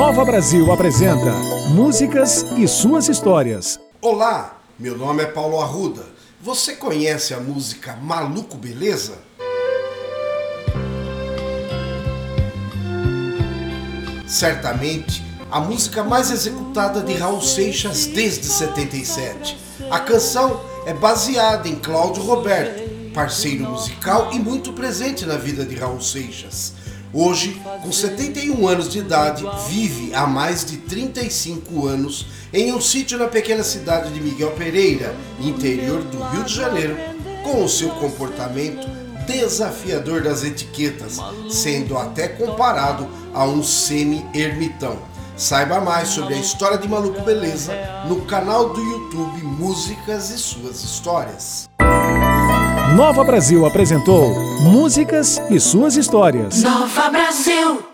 Nova Brasil apresenta Músicas e suas histórias. Olá, meu nome é Paulo Arruda. Você conhece a música Maluco Beleza? Certamente a música mais executada de Raul Seixas desde 77. A canção é baseada em Cláudio Roberto, parceiro musical e muito presente na vida de Raul Seixas. Hoje, com 71 anos de idade, vive há mais de 35 anos em um sítio na pequena cidade de Miguel Pereira, interior do Rio de Janeiro, com o seu comportamento desafiador das etiquetas, sendo até comparado a um semi-ermitão. Saiba mais sobre a história de Maluco Beleza no canal do YouTube Músicas e Suas Histórias. Nova Brasil apresentou Músicas e suas histórias. Nova Brasil.